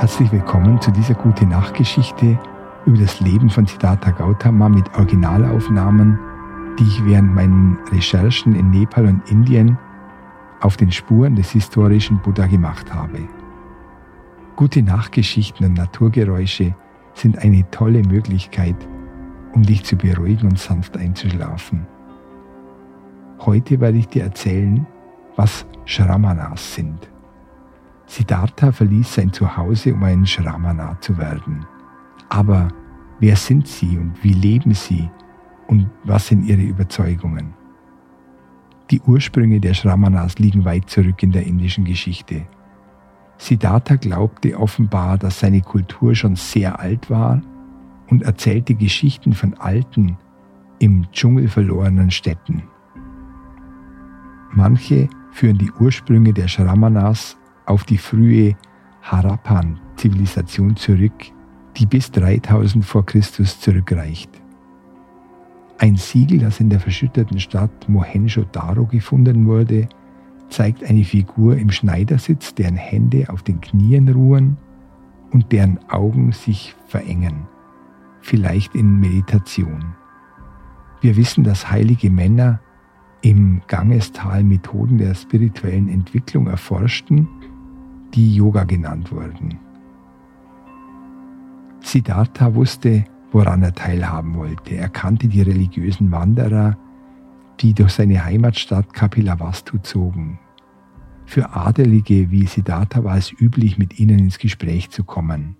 Herzlich willkommen zu dieser gute Nachtgeschichte über das Leben von Siddhartha Gautama mit Originalaufnahmen, die ich während meinen Recherchen in Nepal und Indien auf den Spuren des historischen Buddha gemacht habe. Gute Nachtgeschichten und Naturgeräusche sind eine tolle Möglichkeit, um dich zu beruhigen und sanft einzuschlafen. Heute werde ich dir erzählen, was Shramanas sind. Siddhartha verließ sein Zuhause, um ein Shramana zu werden. Aber wer sind sie und wie leben sie und was sind ihre Überzeugungen? Die Ursprünge der Shramanas liegen weit zurück in der indischen Geschichte. Siddhartha glaubte offenbar, dass seine Kultur schon sehr alt war und erzählte Geschichten von alten, im Dschungel verlorenen Städten. Manche führen die Ursprünge der Shramanas auf die frühe Harappan-Zivilisation zurück, die bis 3000 vor Christus zurückreicht. Ein Siegel, das in der verschütteten Stadt Mohenjo-Daro gefunden wurde, zeigt eine Figur im Schneidersitz, deren Hände auf den Knien ruhen und deren Augen sich verengen, vielleicht in Meditation. Wir wissen, dass heilige Männer im Gangestal Methoden der spirituellen Entwicklung erforschten die Yoga genannt wurden. Siddhartha wusste, woran er teilhaben wollte. Er kannte die religiösen Wanderer, die durch seine Heimatstadt Kapilavastu zogen. Für Adelige wie Siddhartha war es üblich, mit ihnen ins Gespräch zu kommen.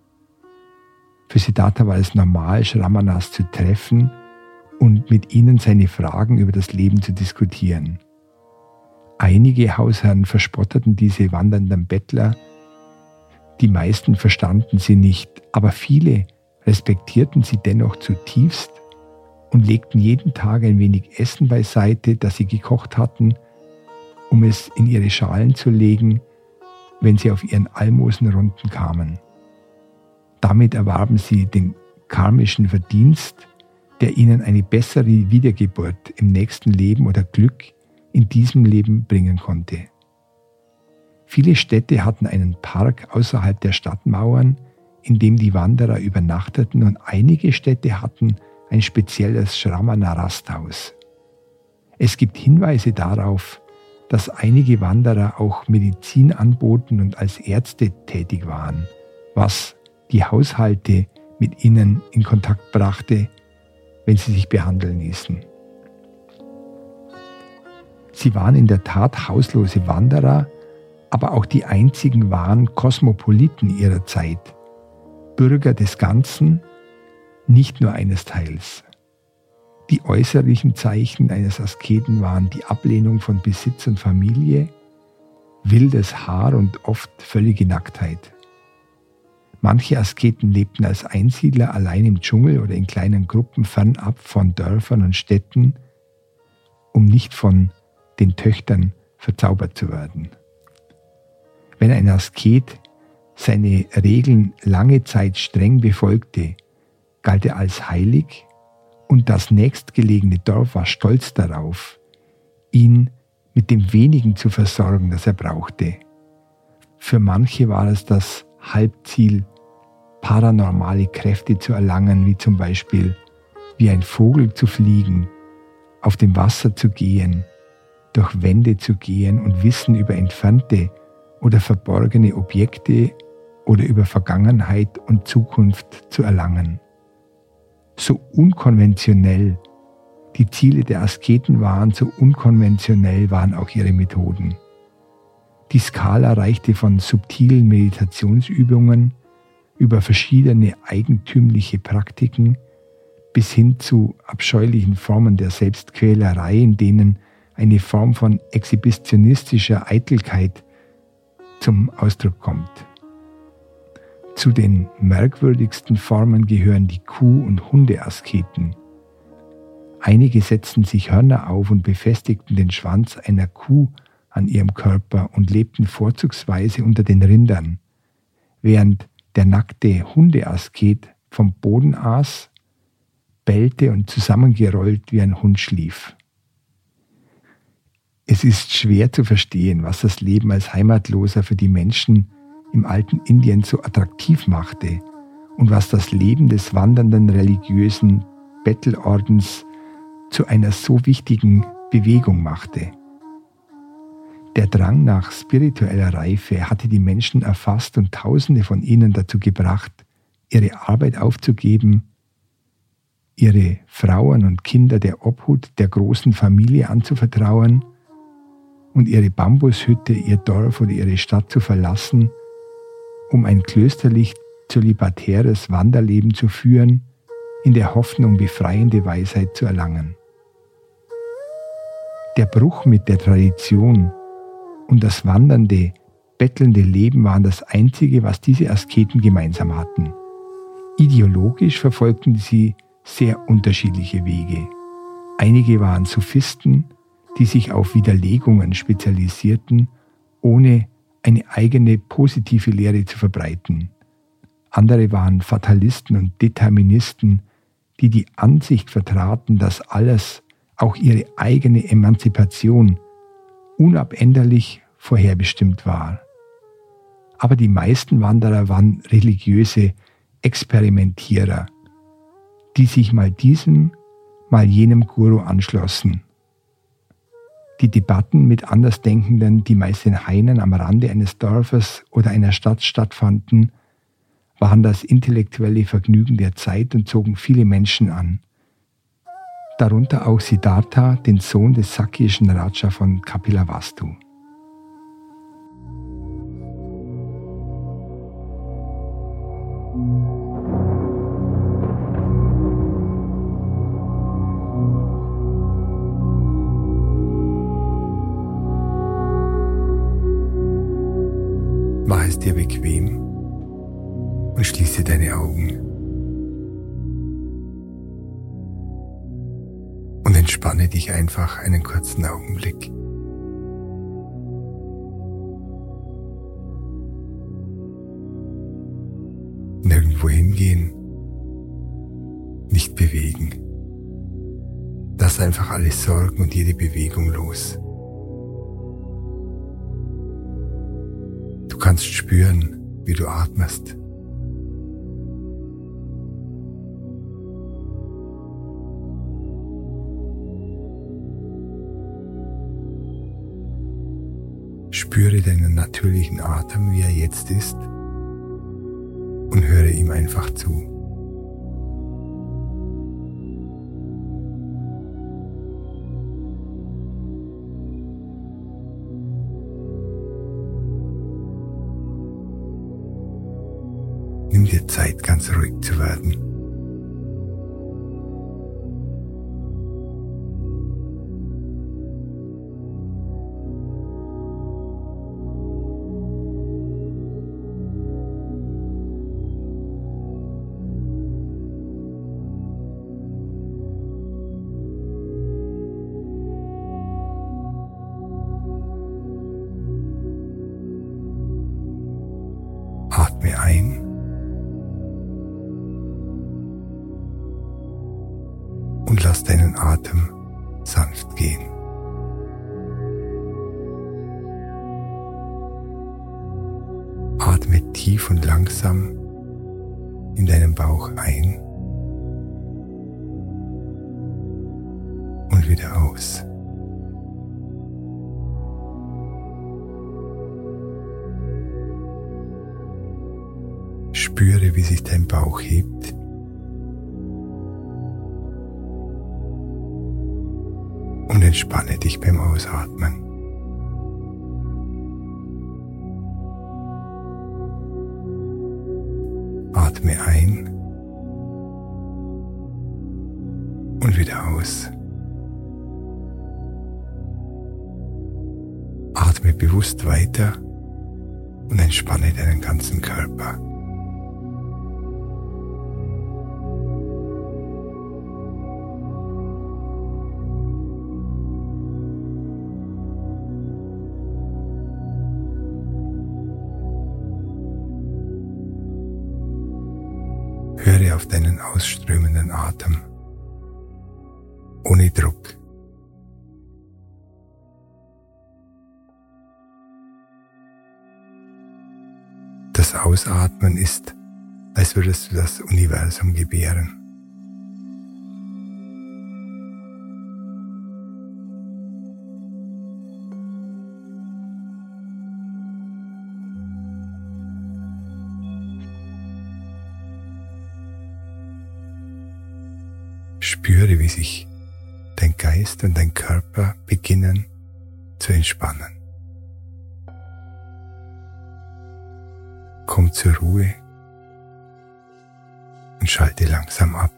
Für Siddhartha war es normal, Shramanas zu treffen und mit ihnen seine Fragen über das Leben zu diskutieren. Einige Hausherren verspotteten diese wandernden Bettler, die meisten verstanden sie nicht, aber viele respektierten sie dennoch zutiefst und legten jeden Tag ein wenig Essen beiseite, das sie gekocht hatten, um es in ihre Schalen zu legen, wenn sie auf ihren Almosenrunden kamen. Damit erwarben sie den karmischen Verdienst, der ihnen eine bessere Wiedergeburt im nächsten Leben oder Glück in diesem Leben bringen konnte. Viele Städte hatten einen Park außerhalb der Stadtmauern, in dem die Wanderer übernachteten und einige Städte hatten ein spezielles Shramana-Rasthaus. Es gibt Hinweise darauf, dass einige Wanderer auch Medizin anboten und als Ärzte tätig waren, was die Haushalte mit ihnen in Kontakt brachte, wenn sie sich behandeln ließen. Sie waren in der Tat hauslose Wanderer, aber auch die einzigen wahren Kosmopoliten ihrer Zeit, Bürger des Ganzen, nicht nur eines Teils. Die äußerlichen Zeichen eines Asketen waren die Ablehnung von Besitz und Familie, wildes Haar und oft völlige Nacktheit. Manche Asketen lebten als Einsiedler allein im Dschungel oder in kleinen Gruppen fernab von Dörfern und Städten, um nicht von den Töchtern verzaubert zu werden. Wenn ein Asket seine Regeln lange Zeit streng befolgte, galt er als heilig und das nächstgelegene Dorf war stolz darauf, ihn mit dem wenigen zu versorgen, das er brauchte. Für manche war es das Halbziel, paranormale Kräfte zu erlangen, wie zum Beispiel wie ein Vogel zu fliegen, auf dem Wasser zu gehen durch Wände zu gehen und Wissen über entfernte oder verborgene Objekte oder über Vergangenheit und Zukunft zu erlangen. So unkonventionell die Ziele der Asketen waren, so unkonventionell waren auch ihre Methoden. Die Skala reichte von subtilen Meditationsübungen über verschiedene eigentümliche Praktiken bis hin zu abscheulichen Formen der Selbstquälerei, in denen eine Form von exhibitionistischer Eitelkeit zum Ausdruck kommt. Zu den merkwürdigsten Formen gehören die Kuh- und Hundeasketen. Einige setzten sich Hörner auf und befestigten den Schwanz einer Kuh an ihrem Körper und lebten vorzugsweise unter den Rindern, während der nackte Hundeasket vom Boden aß, bellte und zusammengerollt wie ein Hund schlief. Es ist schwer zu verstehen, was das Leben als Heimatloser für die Menschen im alten Indien so attraktiv machte und was das Leben des wandernden religiösen Bettelordens zu einer so wichtigen Bewegung machte. Der Drang nach spiritueller Reife hatte die Menschen erfasst und Tausende von ihnen dazu gebracht, ihre Arbeit aufzugeben, ihre Frauen und Kinder der Obhut der großen Familie anzuvertrauen und ihre Bambushütte, ihr Dorf oder ihre Stadt zu verlassen, um ein klösterlich zölibatäres Wanderleben zu führen, in der Hoffnung, befreiende Weisheit zu erlangen. Der Bruch mit der Tradition und das wandernde, bettelnde Leben waren das Einzige, was diese Asketen gemeinsam hatten. Ideologisch verfolgten sie sehr unterschiedliche Wege. Einige waren Sophisten, die sich auf Widerlegungen spezialisierten, ohne eine eigene positive Lehre zu verbreiten. Andere waren Fatalisten und Deterministen, die die Ansicht vertraten, dass alles, auch ihre eigene Emanzipation, unabänderlich vorherbestimmt war. Aber die meisten Wanderer waren religiöse Experimentierer, die sich mal diesem, mal jenem Guru anschlossen. Die Debatten mit Andersdenkenden, die meist in Hainen am Rande eines Dorfes oder einer Stadt stattfanden, waren das intellektuelle Vergnügen der Zeit und zogen viele Menschen an. Darunter auch Siddhartha, den Sohn des sakyischen Raja von Kapilavastu. Schließe deine Augen. Und entspanne dich einfach einen kurzen Augenblick. Nirgendwo hingehen, nicht bewegen. Lass einfach alle Sorgen und jede Bewegung los. Du kannst spüren, wie du atmest. Spüre deinen natürlichen Atem, wie er jetzt ist, und höre ihm einfach zu. Tief und langsam in deinen Bauch ein und wieder aus. Spüre, wie sich dein Bauch hebt und entspanne dich beim Ausatmen. Atme ein und wieder aus. Atme bewusst weiter und entspanne deinen ganzen Körper. Ausströmenden Atem. Ohne Druck. das Ausatmen ist, als würdest du das Universum gebären. Spüre, wie sich dein Geist und dein Körper beginnen zu entspannen. Komm zur Ruhe und schalte langsam ab.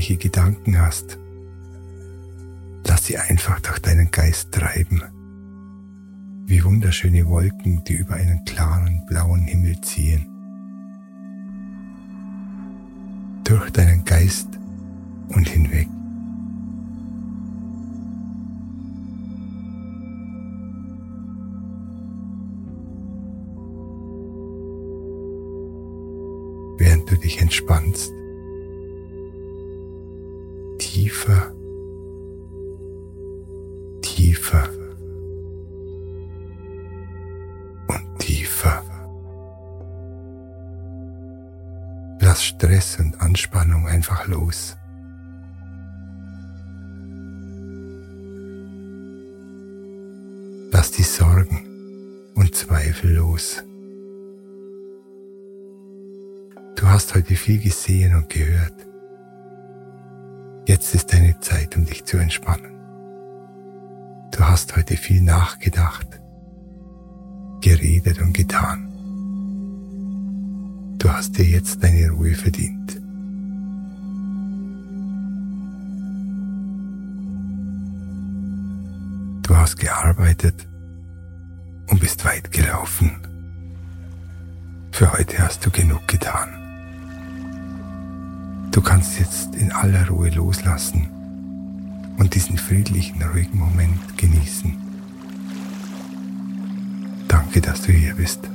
Irgendwelche Gedanken hast, lass sie einfach durch deinen Geist treiben wie wunderschöne Wolken, die über einen klaren blauen Himmel ziehen. Durch deinen Geist und hinweg. Während du dich entspannst, tiefer, tiefer Lass Stress und Anspannung einfach los. Lass die Sorgen und Zweifel los. Du hast heute viel gesehen und gehört. Jetzt ist deine Zeit, um dich zu entspannen. Du hast heute viel nachgedacht, geredet und getan. Du hast dir jetzt deine Ruhe verdient. Du hast gearbeitet und bist weit gelaufen. Für heute hast du genug getan. Du kannst jetzt in aller Ruhe loslassen und diesen friedlichen, ruhigen Moment genießen. Danke, dass du hier bist.